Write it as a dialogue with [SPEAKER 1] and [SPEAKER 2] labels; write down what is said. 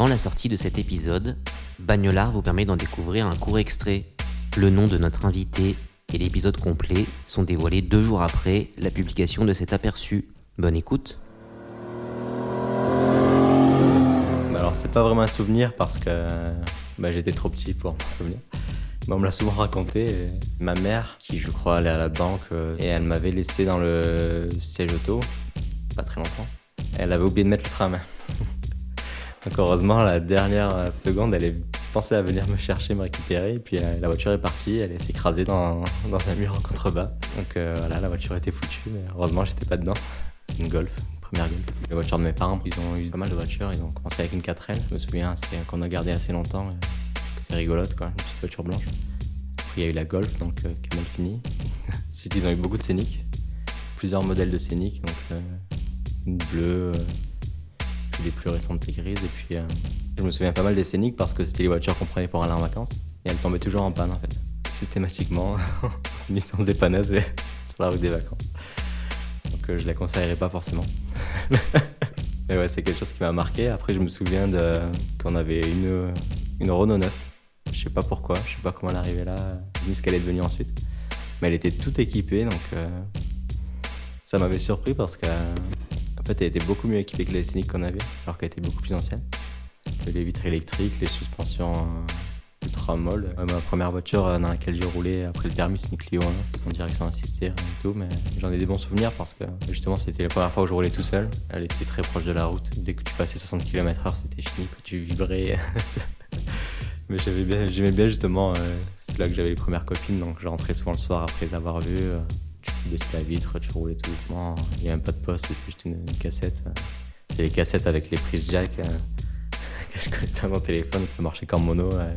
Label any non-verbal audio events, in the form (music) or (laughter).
[SPEAKER 1] Avant la sortie de cet épisode, Bagnolard vous permet d'en découvrir un court extrait. Le nom de notre invité et l'épisode complet sont dévoilés deux jours après la publication de cet aperçu. Bonne écoute.
[SPEAKER 2] Bah alors c'est pas vraiment un souvenir parce que bah, j'étais trop petit pour m'en souvenir. Mais on me l'a souvent raconté. Ma mère, qui je crois allait à la banque, euh, et elle m'avait laissé dans le siège auto, pas très longtemps. Elle avait oublié de mettre le frein. Donc heureusement, la dernière seconde, elle est pensée à venir me chercher, me récupérer, et puis euh, la voiture est partie, elle s'est écrasée dans, (laughs) dans un mur en contrebas. Donc euh, voilà, la voiture était foutue, mais heureusement, j'étais pas dedans. Une Golf, première Golf. Les voitures de mes parents, ils ont eu pas mal de voitures, ils ont commencé avec une 4L, je me souviens, qu'on a gardé assez longtemps. euh, C'est rigolote, quoi, une petite voiture blanche. Après, il y a eu la Golf, donc qui a mal fini. (laughs) Ensuite, ils ont eu beaucoup de Scénic, plusieurs modèles de Scénic, donc une bleue, euh, puis des plus récentes grises, et puis euh, je me souviens pas mal des Scénic parce que c'était les voitures qu'on prenait pour aller en vacances, et elles tombaient toujours en panne en fait, systématiquement, finissant (laughs) en dépanneuse (laughs) sur la route des vacances. Donc euh, je la conseillerais pas forcément. (laughs) Mais ouais, c'est quelque chose qui m'a marqué. Après, je me souviens qu'on avait une, une Renault 9. Je sais pas pourquoi, je sais pas comment elle arrivée là, ni ce qu'elle est devenue ensuite. Mais elle était toute équipée, donc euh, ça m'avait surpris parce que fait, elle était beaucoup mieux équipée que les Scénic qu'on avait, alors qu'elle était beaucoup plus ancienne. Les vitres électriques, les suspensions euh, ultra molles. Euh, ma première voiture euh, dans laquelle j'ai roulé après le permis, c'est une Clio 1, sans direction assistée, du tout. Mais j'en ai des bons souvenirs parce que justement, c'était la première fois où je roulais tout seul. Elle était très proche de la route. Dès que tu passais 60 km/h, c'était fini, que tu vibrais. (laughs) mais j'aimais bien justement, euh, c'était là que j'avais les premières copines, donc je rentrais souvent le soir après les avoir vues. Baissais la vitre, tu roulais tout doucement. Il n'y a même pas de poste, c'était juste une, une cassette. C'est les cassettes avec les prises jack euh, (laughs) que je connectais à mon téléphone, ça marchait qu'en mono. euh,